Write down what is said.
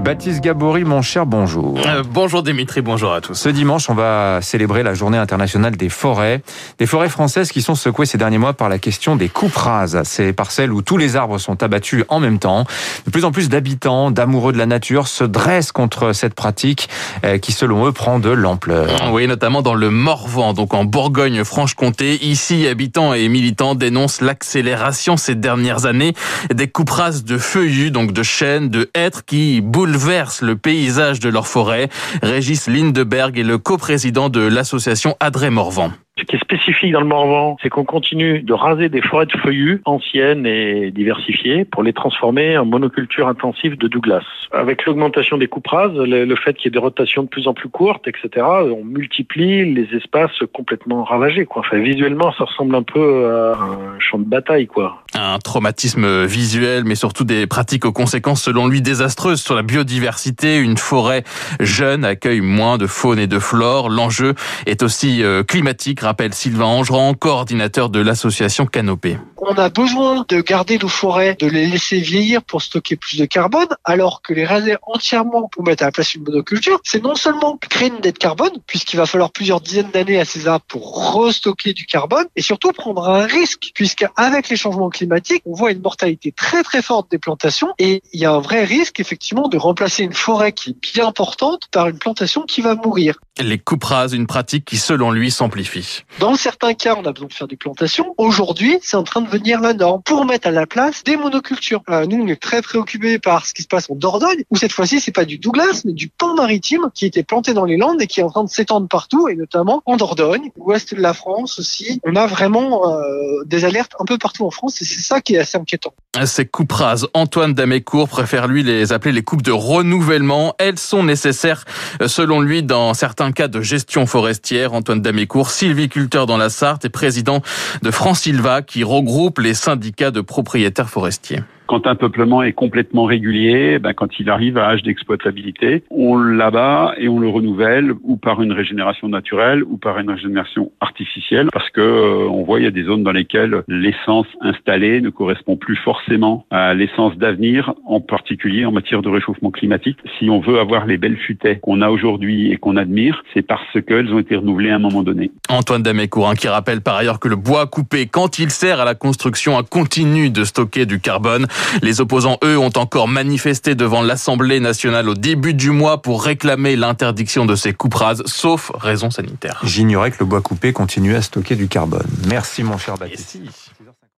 Baptiste Gabory, mon cher, bonjour. Euh, bonjour Dimitri, bonjour à tous. Ce dimanche, on va célébrer la journée internationale des forêts. Des forêts françaises qui sont secouées ces derniers mois par la question des coupes rases. Ces parcelles où tous les arbres sont abattus en même temps. De plus en plus d'habitants, d'amoureux de la nature se dressent contre cette pratique euh, qui, selon eux, prend de l'ampleur. Oui, notamment dans le Morvan, donc en Bourgogne-Franche-Comté. Ici, habitants et militants dénoncent l'accélération ces dernières années des coupes rases de feuillus, donc de chênes, de hêtres qui boulent bouleversent le paysage de leur forêt. Régis Lindeberg est le coprésident de l'association Adré Morvan. Ce qui est spécifique dans le Morvan, c'est qu'on continue de raser des forêts de feuillus anciennes et diversifiées pour les transformer en monoculture intensive de Douglas. Avec l'augmentation des coupes rases, le, fait qu'il y ait des rotations de plus en plus courtes, etc., on multiplie les espaces complètement ravagés. Quoi. Enfin, visuellement, ça ressemble un peu à un champ de bataille. quoi. Un traumatisme visuel, mais surtout des pratiques aux conséquences, selon lui, désastreuses sur la biodiversité. Une forêt jeune accueille moins de faune et de flore. L'enjeu est aussi euh, climatique, rappelle Sylvain Angeran, coordinateur de l'association Canopée. On a besoin de garder nos forêts, de les laisser vieillir pour stocker plus de carbone, alors que les raser entièrement pour mettre à la place une monoculture, c'est non seulement créer une dette carbone, puisqu'il va falloir plusieurs dizaines d'années à ces arbres pour restocker du carbone, et surtout prendre un risque, puisqu'avec les changements climatiques, on voit une mortalité très très forte des plantations, et il y a un vrai risque effectivement de remplacer une forêt qui est bien importante par une plantation qui va mourir. Les coupes rases, une pratique qui selon lui s'amplifie. Dans certains cas, on a besoin de faire des plantations. Aujourd'hui, c'est en train de devenir la norme pour mettre à la place des monocultures. Euh, nous, on est très préoccupés par ce qui se passe en Dordogne, où cette fois-ci, c'est pas du Douglas, mais du pan maritime qui était planté dans les Landes et qui est en train de s'étendre partout, et notamment en Dordogne, ouest de la France aussi. On a vraiment euh, des alertes un peu partout en France, et c'est ça qui est assez inquiétant. Ces coupes rases, Antoine Damécourt préfère lui les appeler les coupes de renouvellement. Elles sont nécessaires, euh, selon lui, dans certains cas de gestion forestière. Antoine Damécourt, Sylvie dans la Sarthe et président de France Silva qui regroupe les syndicats de propriétaires forestiers. Quand un peuplement est complètement régulier, ben quand il arrive à âge d'exploitabilité, on l'abat et on le renouvelle ou par une régénération naturelle ou par une régénération artificielle parce que euh, on voit il y a des zones dans lesquelles l'essence installée ne correspond plus forcément à l'essence d'avenir, en particulier en matière de réchauffement climatique. Si on veut avoir les belles futaies qu'on a aujourd'hui et qu'on admire, c'est parce qu'elles ont été renouvelées à un moment donné. Antoine Damécourt qui rappelle par ailleurs que le bois coupé quand il sert à la construction continue de stocker du carbone. Les opposants, eux, ont encore manifesté devant l'Assemblée nationale au début du mois pour réclamer l'interdiction de ces coupes rases, sauf raison sanitaire. J'ignorais que le bois coupé continuait à stocker du carbone. Merci mon cher Baptiste.